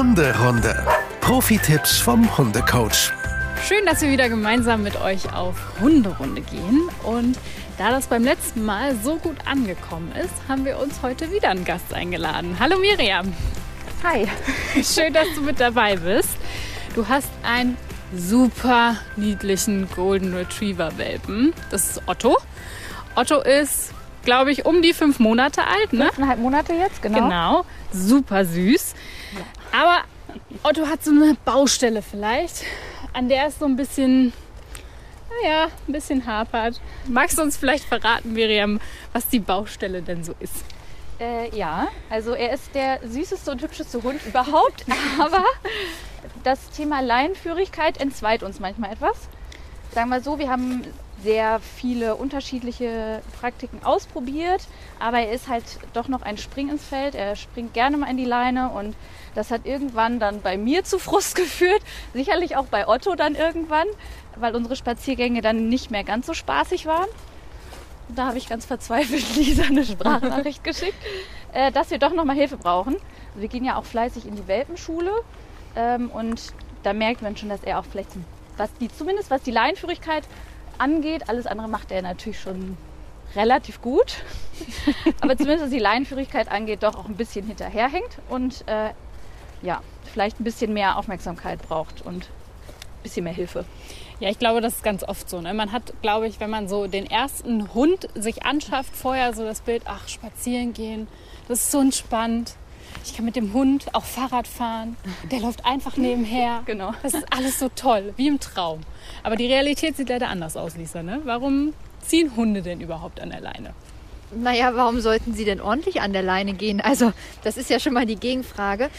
Hunderunde. Profi-Tipps vom Hundecoach. Schön, dass wir wieder gemeinsam mit euch auf Hunderunde gehen. Und da das beim letzten Mal so gut angekommen ist, haben wir uns heute wieder einen Gast eingeladen. Hallo Miriam. Hi. Schön, dass du mit dabei bist. Du hast einen super niedlichen Golden Retriever Welpen. Das ist Otto. Otto ist, glaube ich, um die fünf Monate alt, ne? Fünfeinhalb Monate jetzt, genau. Genau, super süß. Aber Otto hat so eine Baustelle vielleicht, an der es so ein bisschen, naja, ein bisschen hapert. Magst du uns vielleicht verraten, Miriam, was die Baustelle denn so ist? Äh, ja, also er ist der süßeste und hübscheste Hund überhaupt, aber das Thema Leinenführigkeit entzweit uns manchmal etwas. Sagen wir so, wir haben sehr viele unterschiedliche Praktiken ausprobiert, aber er ist halt doch noch ein Spring ins Feld. Er springt gerne mal in die Leine und das hat irgendwann dann bei mir zu Frust geführt, sicherlich auch bei Otto dann irgendwann, weil unsere Spaziergänge dann nicht mehr ganz so spaßig waren. Da habe ich ganz verzweifelt Lisa eine Sprachnachricht geschickt, äh, dass wir doch noch mal Hilfe brauchen. Wir gehen ja auch fleißig in die Welpenschule ähm, und da merkt man schon, dass er auch vielleicht, was die, zumindest was die Leinenführigkeit angeht, alles andere macht er natürlich schon relativ gut. Aber zumindest was die Leinenführigkeit angeht, doch auch ein bisschen hinterherhängt und äh, ja, vielleicht ein bisschen mehr Aufmerksamkeit braucht und ein bisschen mehr Hilfe. Ja, ich glaube, das ist ganz oft so. Ne? Man hat, glaube ich, wenn man so den ersten Hund sich anschafft, vorher so das Bild, ach, spazieren gehen, das ist so entspannt. Ich kann mit dem Hund auch Fahrrad fahren. Der läuft einfach nebenher. Genau. Das ist alles so toll, wie im Traum. Aber die Realität sieht leider anders aus, Lisa. Ne? Warum ziehen Hunde denn überhaupt an der Leine? Naja, warum sollten sie denn ordentlich an der Leine gehen? Also, das ist ja schon mal die Gegenfrage.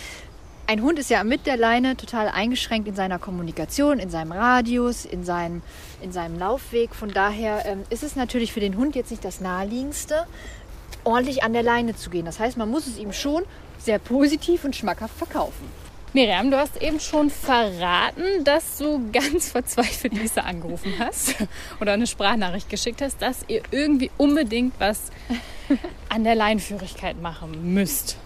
Ein Hund ist ja mit der Leine total eingeschränkt in seiner Kommunikation, in seinem Radius, in seinem, in seinem Laufweg. Von daher ähm, ist es natürlich für den Hund jetzt nicht das Naheliegendste, ordentlich an der Leine zu gehen. Das heißt, man muss es ihm schon sehr positiv und schmackhaft verkaufen. Miriam, du hast eben schon verraten, dass du ganz verzweifelt Lisa angerufen hast oder eine Sprachnachricht geschickt hast, dass ihr irgendwie unbedingt was an der Leinführigkeit machen müsst.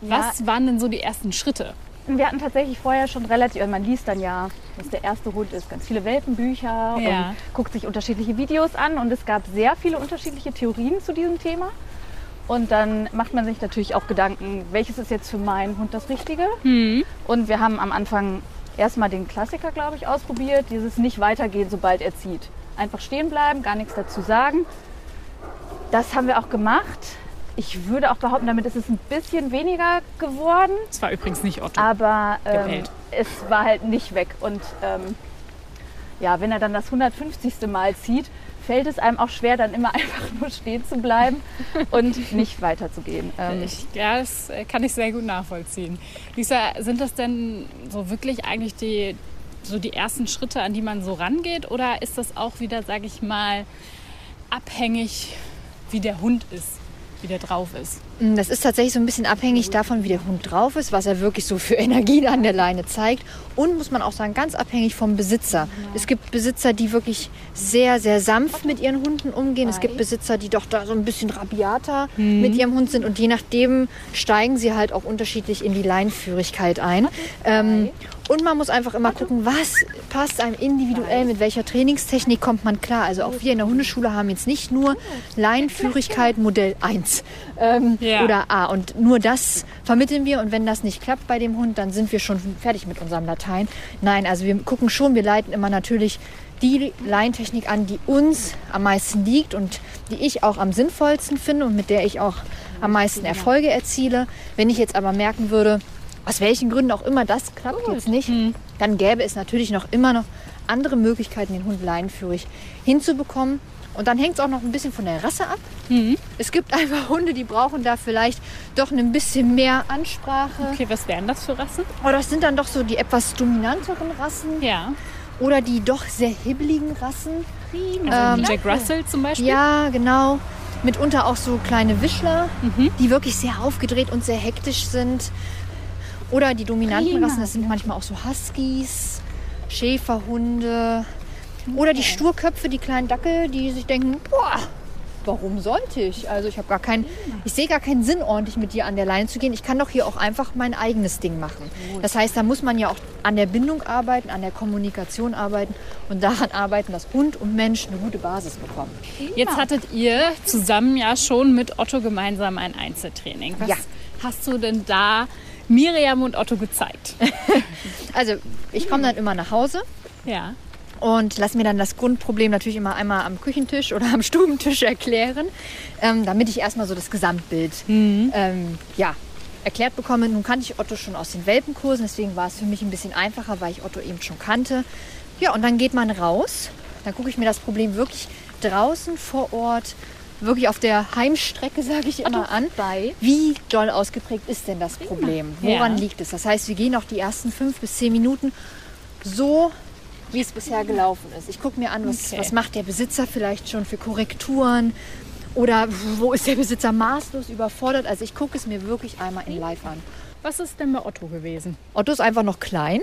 Was ja. waren denn so die ersten Schritte? Wir hatten tatsächlich vorher schon relativ, also man liest dann ja, was der erste Hund ist, ganz viele Welpenbücher ja. und guckt sich unterschiedliche Videos an und es gab sehr viele unterschiedliche Theorien zu diesem Thema. Und dann macht man sich natürlich auch Gedanken, welches ist jetzt für meinen Hund das Richtige. Mhm. Und wir haben am Anfang erstmal den Klassiker, glaube ich, ausprobiert, dieses nicht weitergehen, sobald er zieht. Einfach stehen bleiben, gar nichts dazu sagen. Das haben wir auch gemacht. Ich würde auch behaupten, damit ist es ein bisschen weniger geworden. Es war übrigens nicht Otto. Aber ähm, es war halt nicht weg. Und ähm, ja, wenn er dann das 150. Mal zieht, fällt es einem auch schwer, dann immer einfach nur stehen zu bleiben und nicht weiterzugehen. Ähm ich, ja, das äh, kann ich sehr gut nachvollziehen. Lisa, sind das denn so wirklich eigentlich die, so die ersten Schritte, an die man so rangeht? Oder ist das auch wieder, sage ich mal, abhängig, wie der Hund ist? wie der drauf ist? Mm, das ist tatsächlich so ein bisschen abhängig davon, wie der Hund drauf ist, was er wirklich so für Energien an der Leine zeigt. Und muss man auch sagen, ganz abhängig vom Besitzer. Es gibt Besitzer, die wirklich sehr, sehr sanft mit ihren Hunden umgehen. Es gibt Besitzer, die doch da so ein bisschen rabiater mhm. mit ihrem Hund sind. Und je nachdem steigen sie halt auch unterschiedlich in die Leinführigkeit ein. Ähm, und man muss einfach immer gucken, was passt einem individuell, mit welcher Trainingstechnik kommt man klar. Also auch wir in der Hundeschule haben jetzt nicht nur Leinführigkeit Modell 1 ähm, ja. oder A. Und nur das vermitteln wir. Und wenn das nicht klappt bei dem Hund, dann sind wir schon fertig mit unserem Latein. Nein, also wir gucken schon, wir leiten immer natürlich die Leintechnik an, die uns am meisten liegt und die ich auch am sinnvollsten finde und mit der ich auch am meisten Erfolge erziele. Wenn ich jetzt aber merken würde, aus welchen Gründen auch immer das klappt Gut. jetzt nicht, mhm. dann gäbe es natürlich noch immer noch andere Möglichkeiten, den Hund leinenführig hinzubekommen. Und dann hängt es auch noch ein bisschen von der Rasse ab. Mhm. Es gibt einfach Hunde, die brauchen da vielleicht doch ein bisschen mehr Ansprache. Okay, was wären das für Rassen? Oh, das sind dann doch so die etwas dominanteren Rassen. Ja. Oder die doch sehr hibbeligen Rassen. Also ähm, Jack Russell zum Beispiel? Ja, genau. Mitunter auch so kleine Wischler, mhm. die wirklich sehr aufgedreht und sehr hektisch sind. Oder die dominanten Rassen, das sind manchmal auch so Huskies, Schäferhunde. Oder die Sturköpfe, die kleinen Dackel, die sich denken, boah, warum sollte ich? Also ich habe gar keinen, ich sehe gar keinen Sinn, ordentlich mit dir an der Leine zu gehen. Ich kann doch hier auch einfach mein eigenes Ding machen. Das heißt, da muss man ja auch an der Bindung arbeiten, an der Kommunikation arbeiten und daran arbeiten, dass Hund und Mensch eine gute Basis bekommen. Jetzt hattet ihr zusammen ja schon mit Otto gemeinsam ein Einzeltraining. Was Ja. hast du denn da Miriam und Otto gezeigt? Also ich komme dann immer nach Hause ja. Und lass mir dann das Grundproblem natürlich immer einmal am Küchentisch oder am Stubentisch erklären, ähm, damit ich erstmal so das Gesamtbild ähm, ja, erklärt bekomme. Nun kannte ich Otto schon aus den Welpenkursen, deswegen war es für mich ein bisschen einfacher, weil ich Otto eben schon kannte. Ja, und dann geht man raus, dann gucke ich mir das Problem wirklich draußen vor Ort, wirklich auf der Heimstrecke, sage ich immer an. bei. Wie doll ausgeprägt ist denn das Problem? Woran Ja. liegt es? Das heißt, wir gehen auch die ersten fünf bis zehn Minuten so, wie es bisher gelaufen ist. Ich gucke mir an, was, Okay. was macht der Besitzer vielleicht schon für Korrekturen oder wo ist der Besitzer maßlos überfordert. Also ich gucke es mir wirklich einmal in live an. Was ist denn bei Otto gewesen? Otto ist einfach noch klein.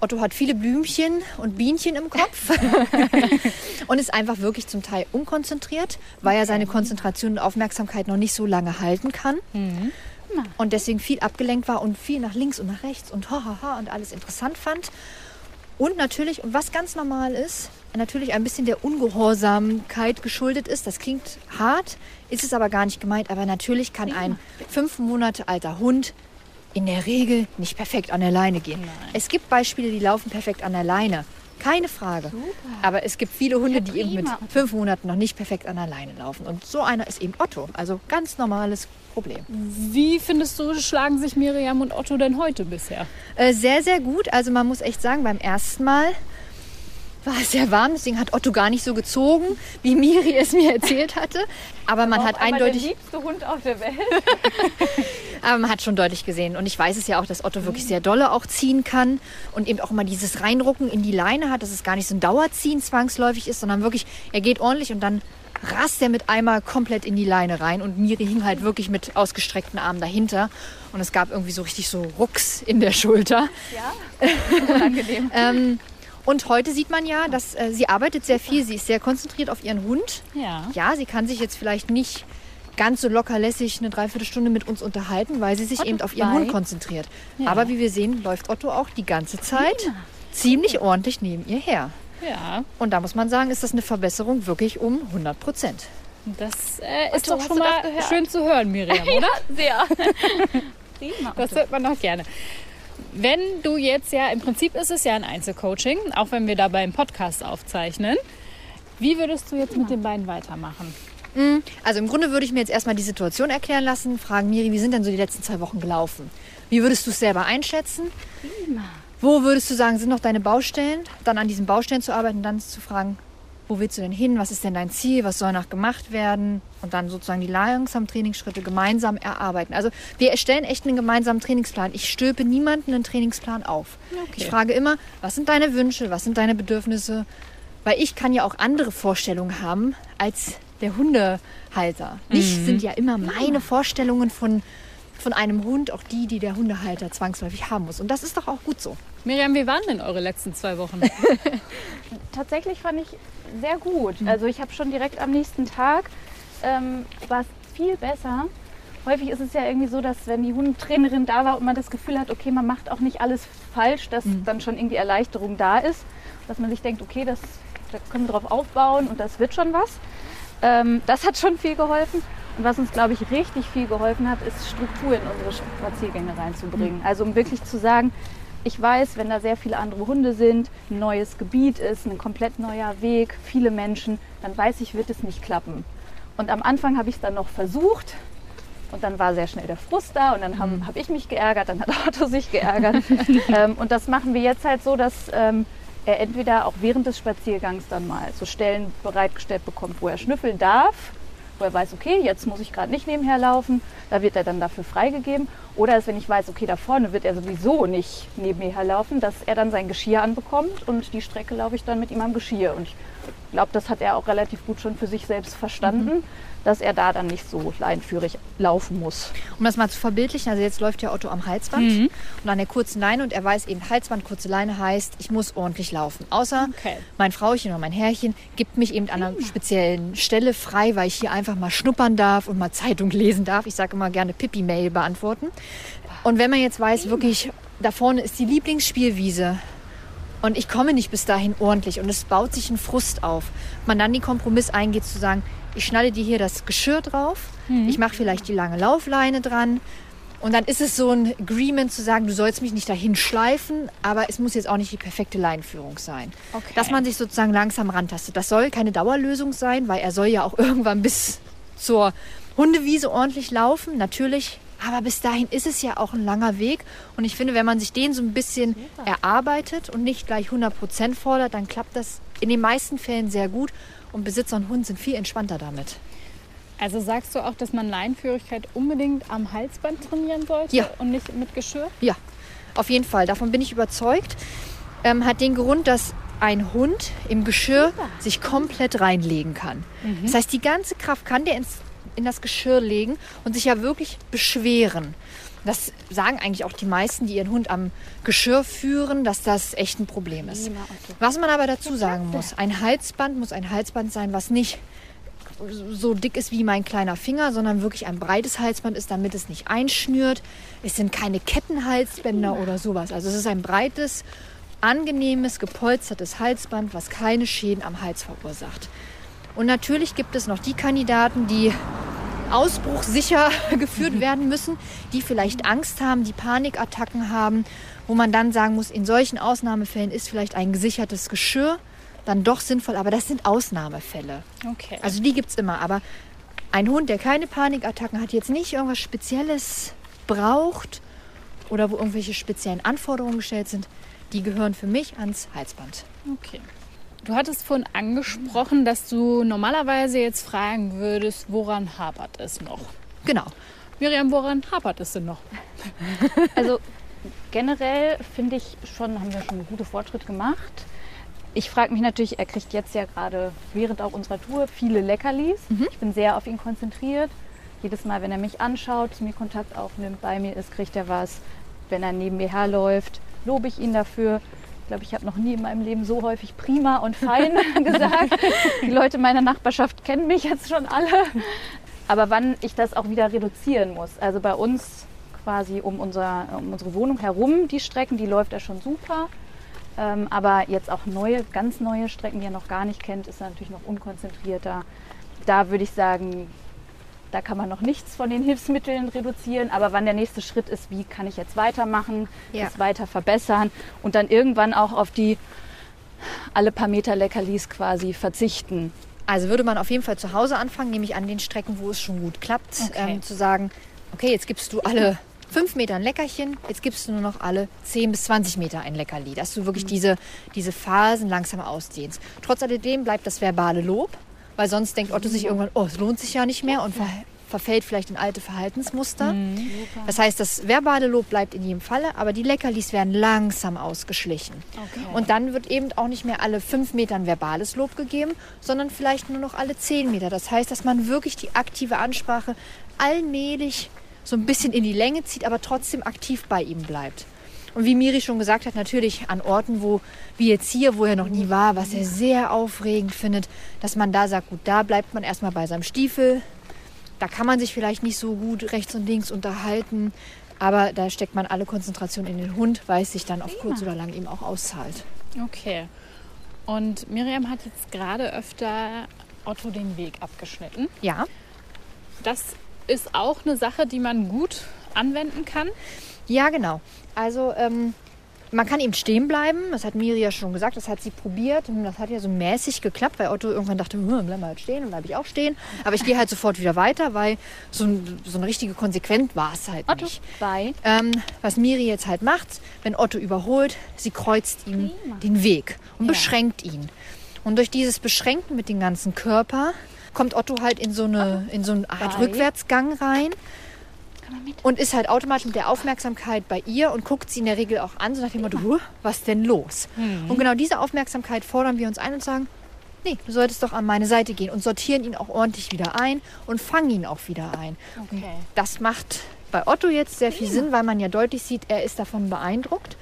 Otto hat viele Blümchen und Bienchen im Kopf und ist einfach wirklich zum Teil unkonzentriert, weil er seine Konzentration und Aufmerksamkeit noch nicht so lange halten kann. Und deswegen viel abgelenkt war und viel nach links und nach rechts und hahaha und alles interessant fand. Und natürlich, und was ganz normal ist, natürlich ein bisschen der Ungehorsamkeit geschuldet ist. Das klingt hart, ist es aber gar nicht gemeint. Aber natürlich kann ein fünf Monate alter Hund in der Regel nicht perfekt an der Leine gehen. Es gibt Beispiele, die laufen perfekt an der Leine. Keine Frage. Aber es gibt viele Hunde, die eben mit fünf Monaten noch nicht perfekt an der Leine laufen. Und so einer ist eben Otto. Also ganz normales Problem. Wie findest du, schlagen sich Miriam und Otto denn heute bisher? Äh, sehr, sehr gut. Also man muss echt sagen, beim ersten Mal war es sehr warm, deswegen hat Otto gar nicht so gezogen, wie Miri es mir erzählt hatte. Aber man hat Auf einmal eindeutig, Der liebste Hund auf der Welt. aber man hat schon deutlich gesehen. Und ich weiß es ja auch, dass Otto wirklich sehr dolle auch ziehen kann und eben auch immer dieses Reinrucken in die Leine hat, dass es gar nicht so ein Dauerziehen zwangsläufig ist, sondern wirklich, er geht ordentlich und dann rast er mit einmal komplett in die Leine rein und Miri hing halt wirklich mit ausgestreckten Armen dahinter und es gab irgendwie so richtig so Rucks in der Schulter. Ja, unangenehm. Ähm, und heute sieht man ja, dass äh, sie arbeitet sehr viel, sie ist sehr konzentriert auf ihren Hund. Ja. Ja, sie kann sich jetzt vielleicht nicht ganz so lockerlässig eine Dreiviertelstunde mit uns unterhalten, weil sie sich Otto eben auf ihren zwei. Hund konzentriert. Ja. Aber wie wir sehen, läuft Otto auch die ganze Zeit ziemlich ordentlich neben ihr her. Ja, Und da muss man sagen, ist das eine Verbesserung wirklich um 100 Prozent. das äh, ist Otto, doch schon mal schön zu hören, Miriam, oder? Sehr. Prima. Das hört man doch gerne. Wenn du jetzt ja, im Prinzip ist es ja ein Einzelcoaching, auch wenn wir dabei einen Podcast aufzeichnen. Wie würdest du jetzt mit den beiden weitermachen? Also im Grunde würde ich mir jetzt erstmal die Situation erklären lassen, fragen, Miri, wie sind denn so die letzten zwei Wochen gelaufen? Wie würdest du es selber einschätzen? Wo würdest du sagen, sind noch deine Baustellen? Dann an diesen Baustellen zu arbeiten, dann zu fragen, wo willst du denn hin? Was ist denn dein Ziel? Was soll noch gemacht werden? Und dann sozusagen die langsamen Trainingsschritte gemeinsam erarbeiten. Also wir erstellen echt einen gemeinsamen Trainingsplan. Ich stülpe niemanden einen Trainingsplan auf. Ich frage immer, was sind deine Wünsche? Was sind deine Bedürfnisse? Weil ich kann ja auch andere Vorstellungen haben als der Hundehalter. Nicht sind ja immer meine Vorstellungen von, von einem Hund auch die, die der Hundehalter zwangsläufig haben muss. Und das ist doch auch gut so. Miriam, wie waren denn eure letzten zwei Wochen? Tatsächlich fand ich sehr gut. Also ich habe schon direkt am nächsten Tag ähm, war es viel besser. Häufig ist es ja irgendwie so, dass wenn die Hundetrainerin da war und man das Gefühl hat, okay, man macht auch nicht alles falsch, dass dann schon irgendwie Erleichterung da ist. Dass man sich denkt, okay, das, da können wir drauf aufbauen und das wird schon was. Ähm, das hat schon viel geholfen. Und was uns, glaube ich, richtig viel geholfen hat, ist Struktur in unsere Spaziergänge reinzubringen. Also um wirklich zu sagen, ich weiß, wenn da sehr viele andere Hunde sind, ein neues Gebiet ist, ein komplett neuer Weg, viele Menschen, dann weiß ich, wird es nicht klappen. Und am Anfang habe ich es dann noch versucht und dann war sehr schnell der Frust da und dann habe hab ich mich geärgert, dann hat Otto sich geärgert. ähm, und das machen wir jetzt halt so, dass ähm, er entweder auch während des Spaziergangs dann mal so Stellen bereitgestellt bekommt, wo er schnüffeln darf, wo er weiß, okay, jetzt muss ich gerade nicht nebenher laufen, da wird er dann dafür freigegeben. Oder dass, wenn ich weiß, okay, da vorne wird er sowieso nicht neben mir herlaufen, dass er dann sein Geschirr anbekommt und die Strecke laufe ich dann mit ihm am Geschirr. Und ich glaube, das hat er auch relativ gut schon für sich selbst verstanden, dass er da dann nicht so leinführig laufen muss. Um das mal zu verbildlichen, also jetzt läuft ja Otto am Halsband und an der kurzen Leine und er weiß eben, Halsband, kurze Leine heißt, ich muss ordentlich laufen. Außer Okay. mein Frauchen oder mein Herrchen gibt mich eben an einer speziellen Stelle frei, weil ich hier einfach mal schnuppern darf und mal Zeitung lesen darf. Ich sage immer gerne Pippi-Mail beantworten. Und wenn man jetzt weiß, wirklich, da vorne ist die Lieblingsspielwiese und ich komme nicht bis dahin ordentlich und es baut sich ein Frust auf. Man dann den Kompromiss eingeht zu sagen, ich schnalle dir hier das Geschirr drauf, ich mache vielleicht die lange Laufleine dran und dann ist es so ein Agreement zu sagen, du sollst mich nicht dahin schleifen, aber es muss jetzt auch nicht die perfekte Leinführung sein. Okay. Dass man sich sozusagen langsam rantastet. Das soll keine Dauerlösung sein, weil er soll ja auch irgendwann bis zur Hundewiese ordentlich laufen, natürlich. Aber bis dahin ist es ja auch ein langer Weg. Und ich finde, wenn man sich den so ein bisschen erarbeitet und nicht gleich 100% fordert, dann klappt das in den meisten Fällen sehr gut. Und Besitzer und Hund sind viel entspannter damit. Also sagst du auch, dass man Leinführigkeit unbedingt am Halsband trainieren sollte Ja. und nicht mit Geschirr? Ja, auf jeden Fall. Davon bin ich überzeugt. Ähm, hat den Grund, dass ein Hund im Geschirr sich komplett reinlegen kann. Das heißt, die ganze Kraft kann der ins, in das Geschirr legen und sich ja wirklich beschweren. Das sagen eigentlich auch die meisten, die ihren Hund am Geschirr führen, dass das echt ein Problem ist. Was man aber dazu sagen muss, ein Halsband muss ein Halsband sein, was nicht so dick ist wie mein kleiner Finger, sondern wirklich ein breites Halsband ist, damit es nicht einschnürt. Es sind keine Kettenhalsbänder oder sowas. Also es ist ein breites, angenehmes, gepolstertes Halsband, was keine Schäden am Hals verursacht. Und natürlich gibt es noch die Kandidaten, die ausbruchsicher geführt werden müssen, die vielleicht Angst haben, die Panikattacken haben, wo man dann sagen muss, in solchen Ausnahmefällen ist vielleicht ein gesichertes Geschirr dann doch sinnvoll, aber das sind Ausnahmefälle. Okay. Also die gibt es immer, aber ein Hund, der keine Panikattacken hat, jetzt nicht irgendwas Spezielles braucht oder wo irgendwelche speziellen Anforderungen gestellt sind, die gehören für mich ans Halsband. okay. Du hattest vorhin angesprochen, dass du normalerweise jetzt fragen würdest, woran hapert es noch? Genau. Miriam, woran hapert es denn noch? Also generell finde ich schon, haben wir schon gute Fortschritte gemacht. Ich frage mich natürlich, er kriegt jetzt ja gerade während auch unserer Tour viele Leckerlis. Ich bin sehr auf ihn konzentriert. Jedes Mal, wenn er mich anschaut, zu mir Kontakt aufnimmt, bei mir ist, kriegt er was. Wenn er neben mir herläuft, lobe ich ihn dafür. Ich glaube, ich habe noch nie in meinem Leben so häufig prima und fein gesagt. Die Leute meiner Nachbarschaft kennen mich jetzt schon alle. Aber wann ich das auch wieder reduzieren muss. Also bei uns quasi um, unser, um unsere Wohnung herum, die Strecken, die läuft er schon super. Ähm, aber jetzt auch neue, ganz neue Strecken, die er noch gar nicht kennt, ist natürlich noch unkonzentrierter. Da würde ich sagen, da kann man noch nichts von den Hilfsmitteln reduzieren. Aber wann der nächste Schritt ist, wie kann ich jetzt weitermachen, Ja. das weiter verbessern und dann irgendwann auch auf die alle paar Meter Leckerlis quasi verzichten. Also würde man auf jeden Fall zu Hause anfangen, nämlich an den Strecken, wo es schon gut klappt, Okay. ähm, zu sagen, okay, jetzt gibst du alle fünf Meter ein Leckerchen, jetzt gibst du nur noch alle 10 bis 20 Meter ein Leckerli, dass du wirklich diese, diese Phasen langsam ausdehnst. Trotz alledem bleibt das verbale Lob, weil sonst denkt Otto sich irgendwann, oh, es lohnt sich ja nicht mehr und ver verfällt vielleicht in alte Verhaltensmuster. Das heißt, das verbale Lob bleibt in jedem Falle, aber die Leckerlis werden langsam ausgeschlichen. Und dann wird eben auch nicht mehr alle fünf Meter ein verbales Lob gegeben, sondern vielleicht nur noch alle zehn Meter. Das heißt, dass man wirklich die aktive Ansprache allmählich so ein bisschen in die Länge zieht, aber trotzdem aktiv bei ihm bleibt. Und wie Miri schon gesagt hat, natürlich an Orten, wo, wie jetzt hier, wo er noch nie war, was er sehr aufregend findet, dass man da sagt, gut, da bleibt man erstmal bei seinem Stiefel. Da kann man sich vielleicht nicht so gut rechts und links unterhalten, aber da steckt man alle Konzentration in den Hund, weil es sich dann auf kurz oder lang eben auch auszahlt. Okay. Und Miriam hat jetzt gerade öfter Otto den Weg abgeschnitten. Ja, Das ist auch eine Sache, die man gut anwenden kann. Ja, genau. Also ähm, man kann eben stehen bleiben. Das hat Miri ja schon gesagt. Das hat sie probiert. Und das hat ja so mäßig geklappt, weil Otto irgendwann dachte, hm, bleib mal halt stehen. Dann bleibe ich auch stehen. Aber ich gehe halt sofort wieder weiter, weil so, ein, so eine richtige Konsequent war es halt Otto, nicht. bei. Ähm, was Miri jetzt halt macht, wenn Otto überholt, sie kreuzt ihm den Weg und beschränkt ihn. Und durch dieses Beschränken mit dem ganzen Körper kommt Otto halt in so eine, in so eine Art. Rückwärtsgang rein und ist halt automatisch mit der Aufmerksamkeit bei ihr und guckt sie in der Regel auch an, so nach dem Motto, "Huh, was denn los? Und genau diese Aufmerksamkeit fordern wir uns ein und sagen, nee, du solltest doch an meine Seite gehen und sortieren ihn auch ordentlich wieder ein und fangen ihn auch wieder ein. Okay. Das macht bei Otto jetzt sehr viel Sinn, weil man ja deutlich sieht, er ist davon beeindruckt.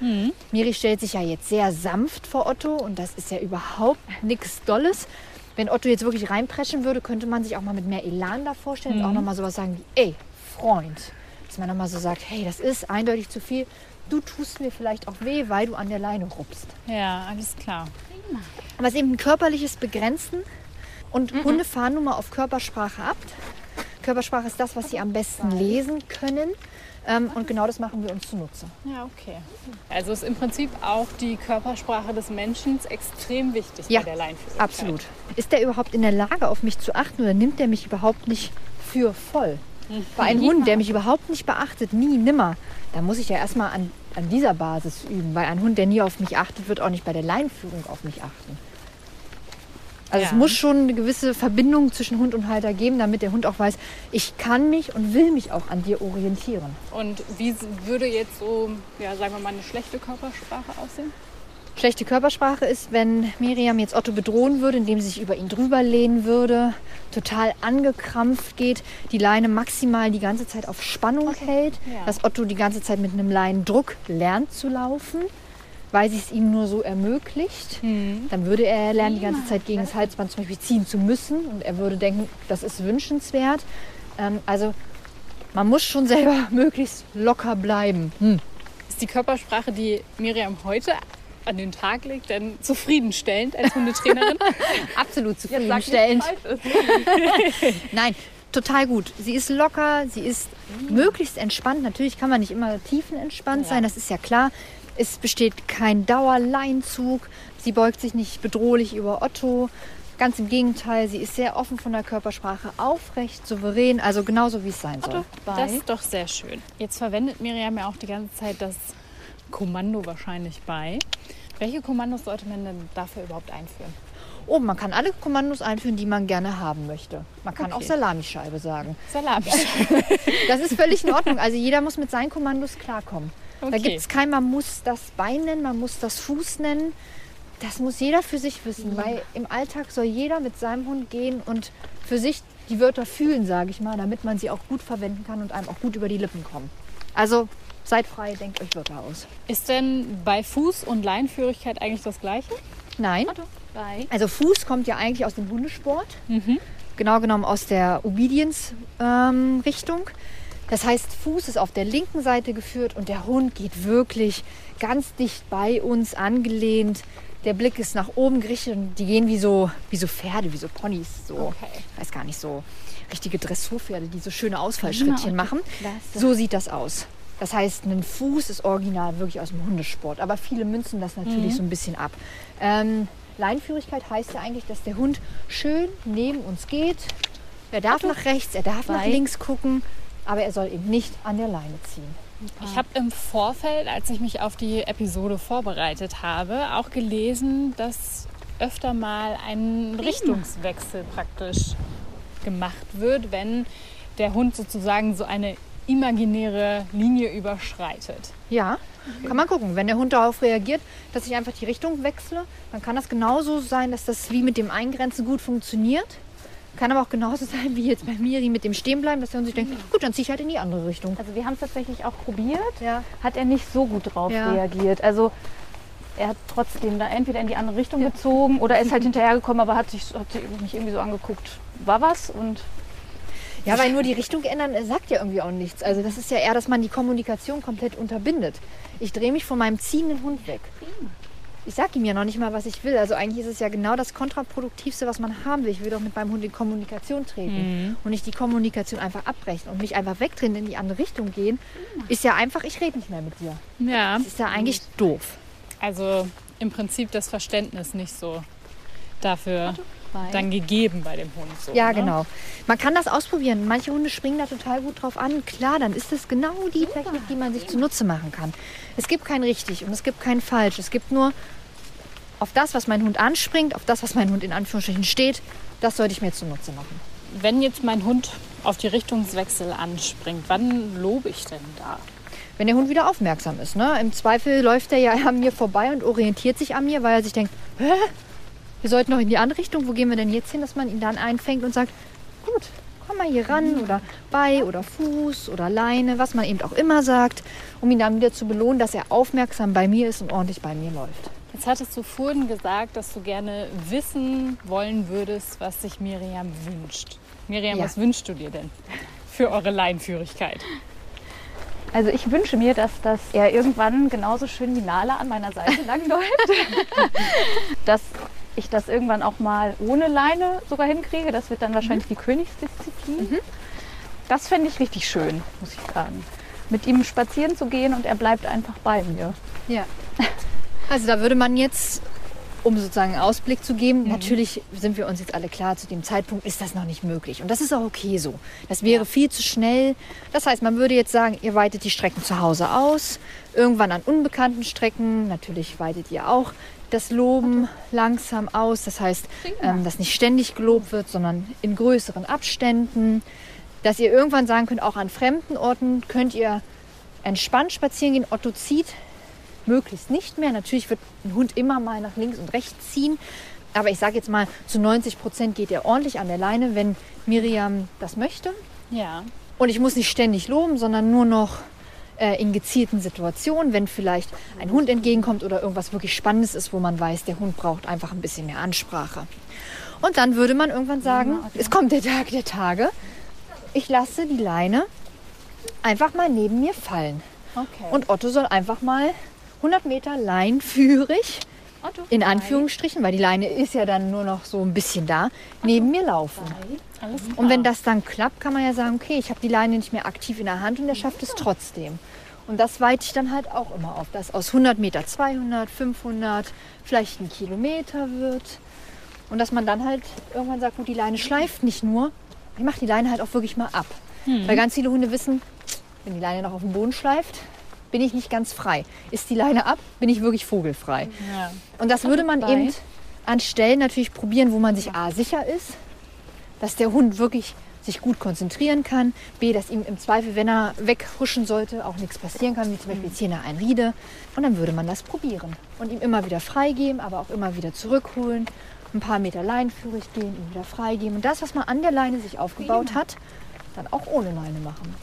Miri stellt sich ja jetzt sehr sanft vor Otto und das ist ja überhaupt nichts Dolles. Wenn Otto jetzt wirklich reinpreschen würde, könnte man sich auch mal mit mehr Elan da vorstellen und auch nochmal sowas sagen wie, ey, Freund. Dass man nochmal so sagt, hey, das ist eindeutig zu viel. Du tust mir vielleicht auch weh, weil du an der Leine rupst. Ja, alles klar. Aber es ist eben ein körperliches Begrenzen und Mhm. Hunde fahren nun mal auf Körpersprache ab. Körpersprache ist das, was sie am besten lesen können. Ähm, und genau das machen wir uns zunutze. Ja, okay. Also ist im Prinzip auch die Körpersprache des Menschen extrem wichtig Ja, bei der Leinführigkeit. Absolut. Ist der überhaupt in der Lage, auf mich zu achten oder nimmt der mich überhaupt nicht für voll? Bei einem Hund, der mich überhaupt nicht beachtet, nie, nimmer, da muss ich ja erstmal an, an dieser Basis üben. Weil ein Hund, der nie auf mich achtet, wird auch nicht bei der Leinführung auf mich achten. Also es Ja. muss schon eine gewisse Verbindung zwischen Hund und Halter geben, damit der Hund auch weiß, ich kann mich und will mich auch an dir orientieren. Und wie würde jetzt so, ja, sagen wir mal, eine schlechte Körpersprache aussehen? Schlechte Körpersprache ist, wenn Miriam jetzt Otto bedrohen würde, indem sie sich über ihn drüber lehnen würde, total angekrampft geht, die Leine maximal die ganze Zeit auf Spannung hält, Ja. dass Otto die ganze Zeit mit einem Leinendruck lernt zu laufen, weil sie es ihm nur so ermöglicht. Dann würde er lernen, die ganze Zeit gegen das Halsband zum Beispiel ziehen zu müssen und er würde denken, das ist wünschenswert. Ähm, also man muss schon selber möglichst locker bleiben. Hm. Ist die Körpersprache, die Miriam heute an den Tag legt, denn zufriedenstellend als Hundetrainerin? Absolut zufriedenstellend. Nein, total gut. Sie ist locker, sie ist möglichst entspannt. Natürlich kann man nicht immer tiefenentspannt sein, das ist ja klar. Es besteht kein Dauerleinzug. Sie beugt sich nicht bedrohlich über Otto. Ganz im Gegenteil, sie ist sehr offen von der Körpersprache, aufrecht, souverän, also genauso wie es sein soll. Das ist doch sehr schön. Jetzt verwendet Miriam ja auch die ganze Zeit das Kommando wahrscheinlich bei. Welche Kommandos sollte man denn dafür überhaupt einführen? Oh, man kann alle Kommandos einführen, die man gerne haben möchte. Man kann auch Okay. Salamischeibe sagen. Salami. Das ist völlig in Ordnung. Also jeder muss mit seinen Kommandos klarkommen. Da Okay. gibt es kein, man muss das Bein nennen, man muss das Fuß nennen. Das muss jeder für sich wissen, weil im Alltag soll jeder mit seinem Hund gehen und für sich die Wörter fühlen, sage ich mal, damit man sie auch gut verwenden kann und einem auch gut über die Lippen kommen. Also seid frei, denkt euch Wörter aus. Ist denn bei Fuß- und Leinführigkeit eigentlich das Gleiche? Nein, Bei. also Fuß kommt ja eigentlich aus dem Hundesport. Genau genommen aus der Obedience-Richtung. das heißt, Fuß ist auf der linken Seite geführt und der Hund geht wirklich ganz dicht bei uns angelehnt. Der Blick ist nach oben gerichtet und die gehen wie so, wie so Pferde, wie so Ponys. So, Okay. ich weiß gar nicht, so richtige Dressurpferde, die so schöne Ausfallschrittchen machen. Klasse. So sieht das aus. Das heißt, ein Fuß ist original wirklich aus dem Hundesport. Aber viele münzen das natürlich so ein bisschen ab. Ähm, Leinführigkeit heißt ja eigentlich, dass der Hund schön neben uns geht. Er darf nach rechts, er darf nach links gucken, aber er soll eben nicht an der Leine ziehen. Ich habe im Vorfeld, als ich mich auf die Episode vorbereitet habe, auch gelesen, dass öfter mal ein Richtungswechsel praktisch gemacht wird, wenn der Hund sozusagen so eine imaginäre Linie überschreitet. Ja, kann man gucken. Wenn der Hund darauf reagiert, dass ich einfach die Richtung wechsle, dann kann das genauso sein, dass das wie mit dem Eingrenzen gut funktioniert. Kann aber auch genauso sein wie jetzt bei Miri mit dem Stehenbleiben, dass der Hund sich denkt, gut, dann ziehe ich halt in die andere Richtung. Also wir haben es tatsächlich auch probiert. Ja. Hat er nicht so gut drauf Ja. reagiert. Also er hat trotzdem da entweder in die andere Richtung gezogen oder er ist halt hinterhergekommen, aber hat sich, hat sich mich irgendwie so angeguckt, war was und Ja, weil nur die Richtung ändern äh, sagt ja irgendwie auch nichts. Also das ist ja eher, dass man die Kommunikation komplett unterbindet. Ich drehe mich von meinem ziehenden Hund weg. Ich sage ihm ja noch nicht mal, was ich will. Also eigentlich ist es ja genau das Kontraproduktivste, was man haben will. Ich will doch mit meinem Hund in Kommunikation treten und nicht die Kommunikation einfach abbrechen und mich einfach wegdrehen, in die andere Richtung gehen. Ist ja einfach, ich rede nicht mehr mit dir. Ja, Das ist ja eigentlich doof. also im Prinzip das Verständnis nicht so dafür bei. dann gegeben bei dem Hund. So, Ja, ne? genau. Man kann das ausprobieren. Manche Hunde springen da total gut drauf an. Klar, dann ist es genau die Technik, die man sich zunutze machen kann. Es gibt kein richtig und es gibt kein falsch. Es gibt nur auf das, was mein Hund anspringt, auf das, was mein Hund in Anführungsstrichen steht, das sollte ich mir zunutze machen. Wenn jetzt mein Hund auf die Richtungswechsel anspringt, wann lobe ich denn da? Wenn der Hund wieder aufmerksam ist. Ne? Im Zweifel läuft er ja an mir vorbei und orientiert sich an mir, weil er sich denkt, Hä? Wir sollten noch in die andere Richtung. Wo gehen wir denn jetzt hin, dass man ihn dann einfängt und sagt, gut, komm mal hier ran oder bei oder Fuß oder Leine, was man eben auch immer sagt, um ihn dann wieder zu belohnen, dass er aufmerksam bei mir ist und ordentlich bei mir läuft. Jetzt hattest du vorhin gesagt, dass du gerne wissen wollen würdest, was sich Miriam wünscht. Miriam, Ja. was wünschst du dir denn für eure Leinführigkeit? Also ich wünsche mir, dass das er irgendwann genauso schön wie Nala an meiner Seite langläuft. dass ich das irgendwann auch mal ohne Leine sogar hinkriege. Das wird dann wahrscheinlich die Königsdisziplin. Das fände ich richtig schön, muss ich sagen. Mit ihm spazieren zu gehen und er bleibt einfach bei mir. Ja. Also da würde man jetzt, um sozusagen einen Ausblick zu geben, natürlich sind wir uns jetzt alle klar, zu dem Zeitpunkt ist das noch nicht möglich. Und das ist auch okay so. Das wäre viel zu schnell. Das heißt, man würde jetzt sagen, ihr weitet die Strecken zu Hause aus. Irgendwann an unbekannten Strecken, natürlich weitet ihr auch das Loben langsam aus. Das heißt, ähm, dass nicht ständig gelobt wird, sondern in größeren Abständen. Dass ihr irgendwann sagen könnt, auch an fremden Orten könnt ihr entspannt spazieren gehen. Otto zieht möglichst nicht mehr. Natürlich wird ein Hund immer mal nach links und rechts ziehen. Aber ich sage jetzt mal, zu 90 Prozent geht er ordentlich an der Leine, wenn Miriam das möchte. Ja. Und ich muss nicht ständig loben, sondern nur noch äh, in gezielten Situationen, wenn vielleicht ein Hund entgegenkommt oder irgendwas wirklich Spannendes ist, wo man weiß, der Hund braucht einfach ein bisschen mehr Ansprache. Und dann würde man irgendwann sagen, es kommt der Tag der Tage, ich lasse die Leine einfach mal neben mir fallen. Okay. Und Otto soll einfach mal 100 Meter leinführig, in Anführungsstrichen, weil die Leine ist ja dann nur noch so ein bisschen da, neben mir laufen. Und wenn das dann klappt, kann man ja sagen, okay, ich habe die Leine nicht mehr aktiv in der Hand und er schafft es trotzdem. Und das weite ich dann halt auch immer auf, dass aus 100 Meter 200, 500, vielleicht ein Kilometer wird. Und dass man dann halt irgendwann sagt, gut, die Leine schleift nicht nur, ich mache die Leine halt auch wirklich mal ab. Weil ganz viele Hunde wissen, wenn die Leine noch auf dem Boden schleift, bin ich nicht ganz frei. Ist die Leine ab, bin ich wirklich vogelfrei. ja. Und das würde man bei. eben an Stellen natürlich probieren, wo man sich A sicher ist, dass der Hund wirklich sich gut konzentrieren kann, B, dass ihm im Zweifel, wenn er weghuschen sollte, auch nichts passieren kann, wie zum Beispiel jetzt hier eine Einriede. Und dann würde man das probieren und ihm immer wieder freigeben, aber auch immer wieder zurückholen, ein paar Meter leinenführig gehen, ihm wieder freigeben und das, was man an der Leine sich aufgebaut hat, dann auch ohne Leine machen.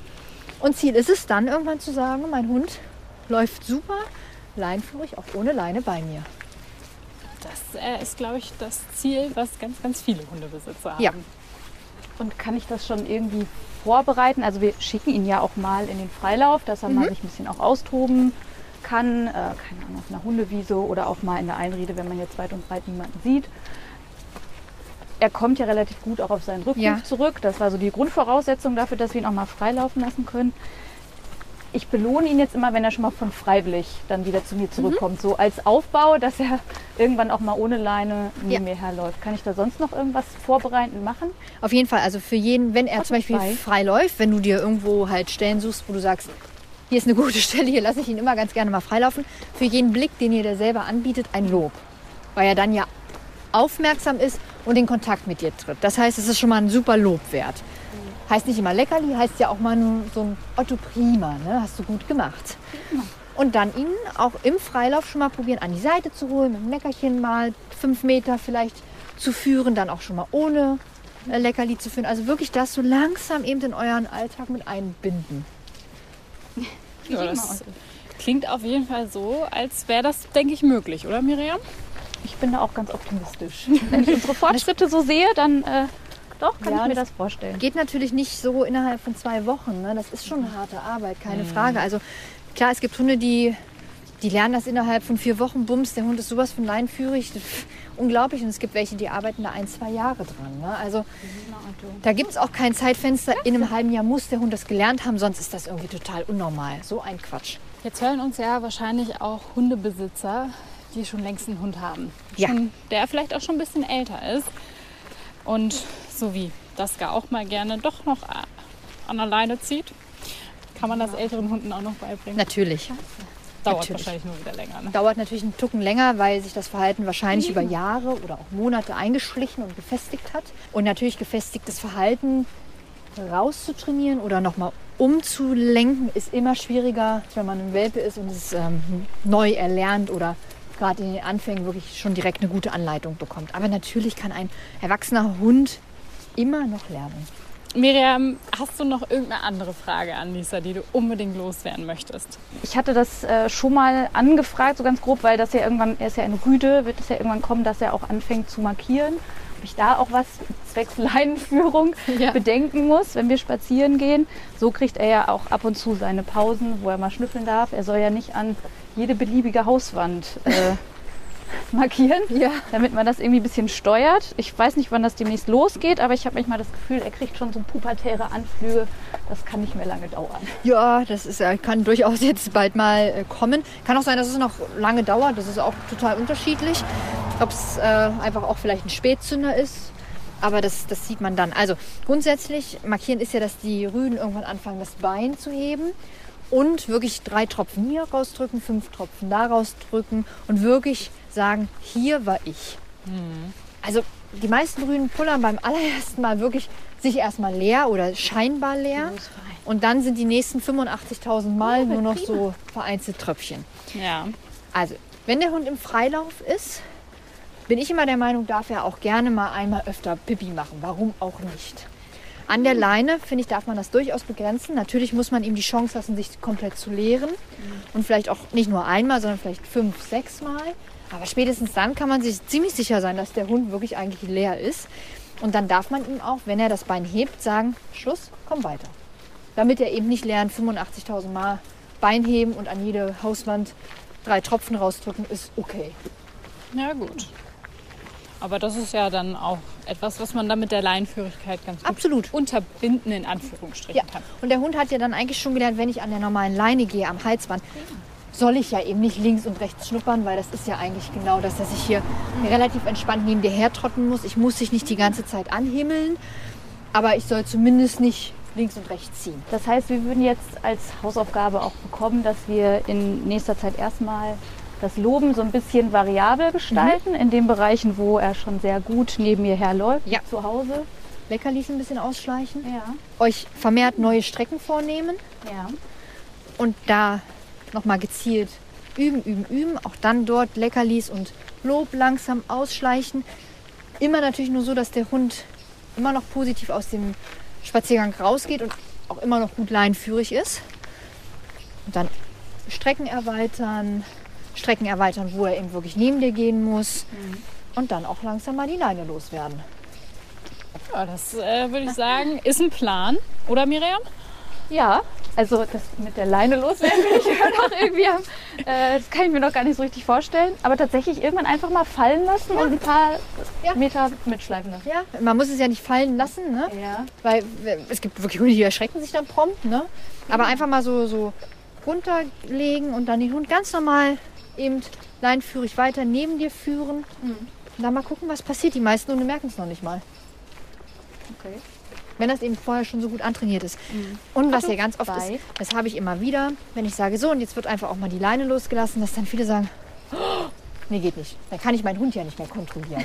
Und Ziel ist es dann irgendwann zu sagen, mein Hund läuft super leinenführig, auch ohne Leine bei mir. Das äh, ist, glaube ich, das Ziel, was ganz, ganz viele Hundebesitzer haben. Ja. Und kann ich das schon irgendwie vorbereiten? Also wir schicken ihn ja auch mal in den Freilauf, dass er mal sich ein bisschen auch austoben kann. Äh, keine Ahnung, auf einer Hundewiese oder auch mal in der Einrede, wenn man jetzt weit und breit niemanden sieht. Er kommt ja relativ gut auch auf seinen Rückruf Ja. zurück. Das war so die Grundvoraussetzung dafür, dass wir ihn auch mal freilaufen lassen können. Ich belohne ihn jetzt immer, wenn er schon mal von freiwillig dann wieder zu mir zurückkommt. So als Aufbau, dass er irgendwann auch mal ohne Leine neben Ja. mir herläuft. Kann ich da sonst noch irgendwas vorbereitend machen? Auf jeden Fall, also für jeden, wenn er Otto zum Beispiel zwei. frei läuft, wenn du dir irgendwo halt Stellen suchst, wo du sagst, hier ist eine gute Stelle, hier lasse ich ihn immer ganz gerne mal freilaufen, für jeden Blick, den ihr der selber anbietet, ein Lob. Weil er dann ja aufmerksam ist und in Kontakt mit dir tritt. Das heißt, es ist schon mal ein super Lob wert. Heißt nicht immer Leckerli, heißt ja auch mal nur so ein Otto Prima, ne? hast du gut gemacht. Und dann ihn auch im Freilauf schon mal probieren, an die Seite zu holen, mit dem Leckerchen mal fünf Meter vielleicht zu führen, dann auch schon mal ohne äh, Leckerli zu führen. Also wirklich das so langsam eben in euren Alltag mit einbinden. Ja, das klingt auf jeden Fall so, als wäre das, denke ich, möglich, oder Miriam? Ich bin da auch ganz optimistisch. Wenn ich unsere Fortschritte so sehe, dann äh, doch, kann Ja, ich mir das- das vorstellen. Geht natürlich nicht so innerhalb von zwei Wochen. Ne? Das ist schon eine harte Arbeit, keine Frage. Also klar, es gibt Hunde, die, die lernen das innerhalb von vier Wochen. Bums, der Hund ist sowas von leinführig. Das ist unglaublich. Und es gibt welche, die arbeiten da ein, zwei Jahre dran. Ne? Also da gibt es auch kein Zeitfenster. In einem halben Jahr muss der Hund das gelernt haben, sonst ist das irgendwie total unnormal. So ein Quatsch. Jetzt hören uns ja wahrscheinlich auch Hundebesitzer, die schon längst einen Hund haben. Ja. Schon, der vielleicht auch schon ein bisschen älter ist. Und so wie Daska auch mal gerne doch noch an der Leine zieht, kann man das älteren Hunden auch noch beibringen. Natürlich. Dauert natürlich. wahrscheinlich nur wieder länger. Ne? Dauert natürlich einen Tucken länger, weil sich das Verhalten wahrscheinlich über Jahre oder auch Monate eingeschlichen und gefestigt hat. Und natürlich gefestigtes Verhalten rauszutrainieren oder nochmal umzulenken, ist immer schwieriger, wenn man ein Welpe ist und es ähm, neu erlernt oder gerade in den Anfängen wirklich schon direkt eine gute Anleitung bekommt. Aber natürlich kann ein erwachsener Hund immer noch lernen. Miriam, hast du noch irgendeine andere Frage an Lisa, die du unbedingt loswerden möchtest? Ich hatte das äh, schon mal angefragt, so ganz grob, weil das ja irgendwann, er ist ja ein Rüde, wird es ja irgendwann kommen, dass er auch anfängt zu markieren. Ob ich da auch was zwecks Leinenführung Ja. bedenken muss, wenn wir spazieren gehen. So kriegt er ja auch ab und zu seine Pausen, wo er mal schnüffeln darf. Er soll ja nicht an jede beliebige Hauswand äh, markieren, Ja. damit man das irgendwie ein bisschen steuert. Ich weiß nicht, wann das demnächst losgeht, aber ich habe manchmal das Gefühl, er kriegt schon so pubertäre Anflüge. Das kann nicht mehr lange dauern. Ja, das ist, äh, kann durchaus jetzt bald mal äh, kommen. Kann auch sein, dass es noch lange dauert. Das ist auch total unterschiedlich. Ob es äh, einfach auch vielleicht ein Spätzünder ist. Aber das, das sieht man dann. Also grundsätzlich, markieren ist ja, dass die Rüden irgendwann anfangen, das Bein zu heben. Und wirklich drei Tropfen hier rausdrücken, fünf Tropfen da rausdrücken. Und wirklich sagen, hier war ich. Also die meisten Rüden pullern beim allerersten Mal wirklich sich erstmal leer oder scheinbar leer. Und dann sind die nächsten 85.000 Mal nur noch so vereinzelt Tröpfchen. Ja. Also, wenn der Hund im Freilauf ist, bin ich immer der Meinung, darf er auch gerne mal einmal öfter Pipi machen. Warum auch nicht? An der Leine, finde ich, darf man das durchaus begrenzen. Natürlich muss man ihm die Chance lassen, sich komplett zu leeren. Und vielleicht auch nicht nur einmal, sondern vielleicht fünf, sechs Mal. Aber spätestens dann kann man sich ziemlich sicher sein, dass der Hund wirklich eigentlich leer ist. Und dann darf man ihm auch, wenn er das Bein hebt, sagen, Schluss, komm weiter. Damit er eben nicht lernt, 85.000 Mal Bein heben und an jede Hauswand drei Tropfen rausdrücken, ist okay. Ja, gut. Aber das ist ja dann auch etwas, was man dann mit der Leinenführigkeit ganz gut Absolut. unterbinden, in Anführungsstrichen Ja, kann. und der Hund hat ja dann eigentlich schon gelernt, wenn ich an der normalen Leine gehe, am Halsband, soll ich ja eben nicht links und rechts schnuppern, weil das ist ja eigentlich genau das, dass ich hier relativ entspannt neben dir hertrotten muss. Ich muss dich nicht die ganze Zeit anhimmeln, aber ich soll zumindest nicht links und rechts ziehen. Das heißt, wir würden jetzt als Hausaufgabe auch bekommen, dass wir in nächster Zeit erstmal das Loben so ein bisschen variabel gestalten, in den Bereichen, wo er schon sehr gut neben mir herläuft, Ja. zu Hause. Leckerlis ein bisschen ausschleichen, Ja. euch vermehrt neue Strecken vornehmen Ja. und da nochmal gezielt üben, üben, üben. Auch dann dort Leckerlis und Lob langsam ausschleichen. Immer natürlich nur so, dass der Hund immer noch positiv aus dem Spaziergang rausgeht und auch immer noch gut leinenführig ist. Und dann Strecken erweitern, Strecken erweitern, wo er eben wirklich neben dir gehen muss. Und dann auch langsam mal die Leine loswerden. Ja, das äh, würde ich sagen, ist ein Plan. Oder Miriam? Ja, also das mit der Leine loswerden will ich ja noch irgendwie am, äh, das kann ich mir noch gar nicht so richtig vorstellen. Aber tatsächlich irgendwann einfach mal fallen lassen und ein paar Ja. Meter mitschleifen lassen. Ja, man muss es ja nicht fallen lassen, ne? Ja. Weil äh, es gibt wirklich Hunde, die erschrecken sich dann prompt, ne? Aber einfach mal so, so runterlegen und dann den Hund ganz normal eben leinführig weiter neben dir führen. Und dann mal gucken, was passiert. Die meisten Hunde merken es noch nicht mal. Okay. Wenn das eben vorher schon so gut antrainiert ist. Und was Also ja ganz oft ist, bei- das habe ich immer wieder, wenn ich sage, so und jetzt wird einfach auch mal die Leine losgelassen, dass dann viele sagen, oh, nee, geht nicht. Dann kann ich meinen Hund ja nicht mehr kontrollieren.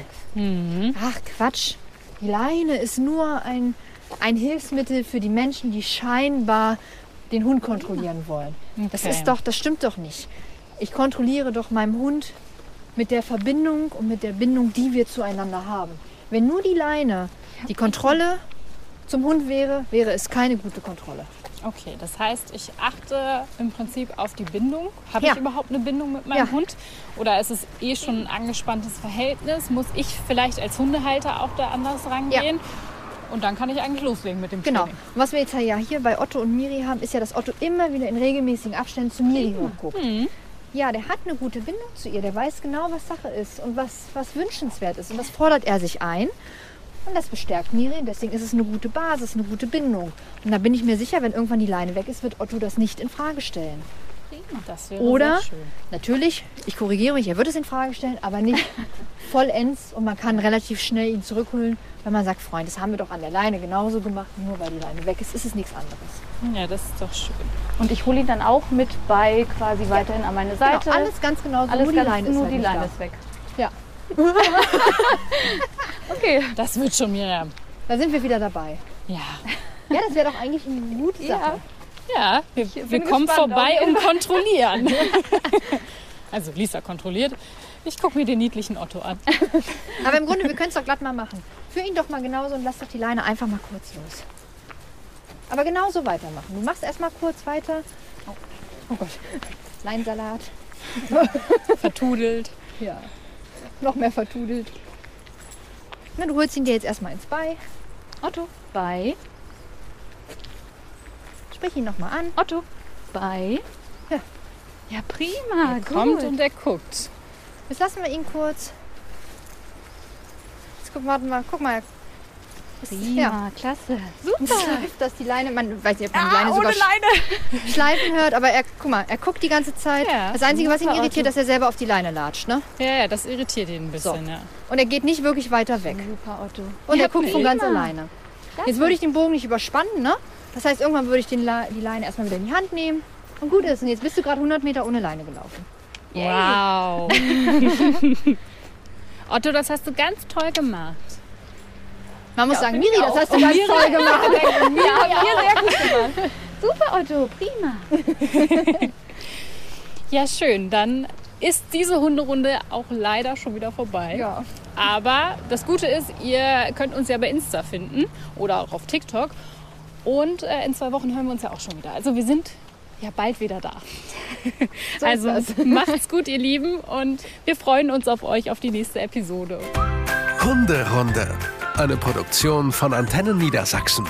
Ach Quatsch. Die Leine ist nur ein, ein Hilfsmittel für die Menschen, die scheinbar den Hund kontrollieren wollen. Das Okay. ist doch, das stimmt doch nicht. Ich kontrolliere doch meinem Hund mit der Verbindung und mit der Bindung, die wir zueinander haben. Wenn nur die Leine die Kontrolle zum Hund wäre, wäre es keine gute Kontrolle. Okay, das heißt, ich achte im Prinzip auf die Bindung. Habe Ja. ich überhaupt eine Bindung mit meinem Ja. Hund? Oder ist es eh schon ein angespanntes Verhältnis? Muss ich vielleicht als Hundehalter auch da anders rangehen? Und dann kann ich eigentlich loslegen mit dem Genau. Training. Und was wir jetzt ja hier bei Otto und Miri haben, ist ja, dass Otto immer wieder in regelmäßigen Abständen zu Miri hochguckt. Ja, der hat eine gute Bindung zu ihr. Der weiß genau, was Sache ist und was, was wünschenswert ist. Und das fordert er sich ein. Und das bestärkt Miri. Deswegen ist es eine gute Basis, eine gute Bindung. Und da bin ich mir sicher, wenn irgendwann die Leine weg ist, wird Otto das nicht in Frage stellen. Das wäre Oder sehr schön. natürlich, ich korrigiere mich, er wird es in Frage stellen, aber nicht vollends. Und man kann relativ schnell ihn zurückholen, wenn man sagt, Freund, das haben wir doch an der Leine genauso gemacht. Nur weil die Leine weg ist, ist es nichts anderes. Ja, das ist doch schön. Und ich hole ihn dann auch mit bei quasi weiterhin an meine Seite. Genau, alles ganz genau so. Alles nur die Leine ist nur halt die Leine ist weg. Ja. Okay. Das wird schon, Miriam. Da sind wir wieder dabei. Ja. Ja, das wäre doch eigentlich eine gute Sache. Ja. Ja, wir, wir kommen vorbei und kontrollieren. Also Lisa kontrolliert. Ich gucke mir den niedlichen Otto an. Aber im Grunde, wir können es doch glatt mal machen. Führ ihn doch mal genauso und lass doch die Leine einfach mal kurz los. Aber genauso weitermachen. Du machst erst mal kurz weiter. Oh, oh Gott. Leinsalat. Vertudelt. Ja. Noch mehr vertudelt. Na, du holst ihn dir jetzt erstmal ins Bei. Otto, bei. Sprich ihn nochmal an. Otto, bei. Ja. Ja, prima. Er kommt gut. und er guckt. Jetzt lassen wir ihn kurz. Jetzt guck, warte mal, guck mal. Prima, Ja. klasse. Jetzt läuft das die Leine, man weiß nicht, ob man die Ah, Leine sogar ohne Leine. schleifen hört, aber er, guck mal, er guckt die ganze Zeit. Ja, das Einzige, was ihn super irritiert, Otto. dass er selber auf die Leine latscht, ne? Ja, ja, das irritiert ihn ein bisschen, ja. Und er geht nicht wirklich weiter weg. Super, Otto. Und Ja, er guckt von ganz alleine. Jetzt würde ich den Bogen nicht überspannen, ne? Das heißt, irgendwann würde ich La die Leine erstmal wieder in die Hand nehmen. Und gut ist. Und jetzt bist du gerade 100 Meter ohne Leine gelaufen. Wow. Otto, das hast du ganz toll gemacht. Man muss sagen, Miri, das hast du ganz toll gemacht. Ja, haben wir sehr gut gemacht. Super, Otto, prima. Ja, schön. Dann ist diese Hunderunde auch leider schon wieder vorbei. Ja. Aber das Gute ist, ihr könnt uns ja bei Insta finden oder auch auf TikTok. Und äh, in zwei Wochen hören wir uns ja auch schon wieder. Also wir sind ja bald wieder da. So also macht's gut, ihr Lieben. Und wir freuen uns auf euch, auf die nächste Episode. Hunderunde. Eine Produktion von Antennen Niedersachsen.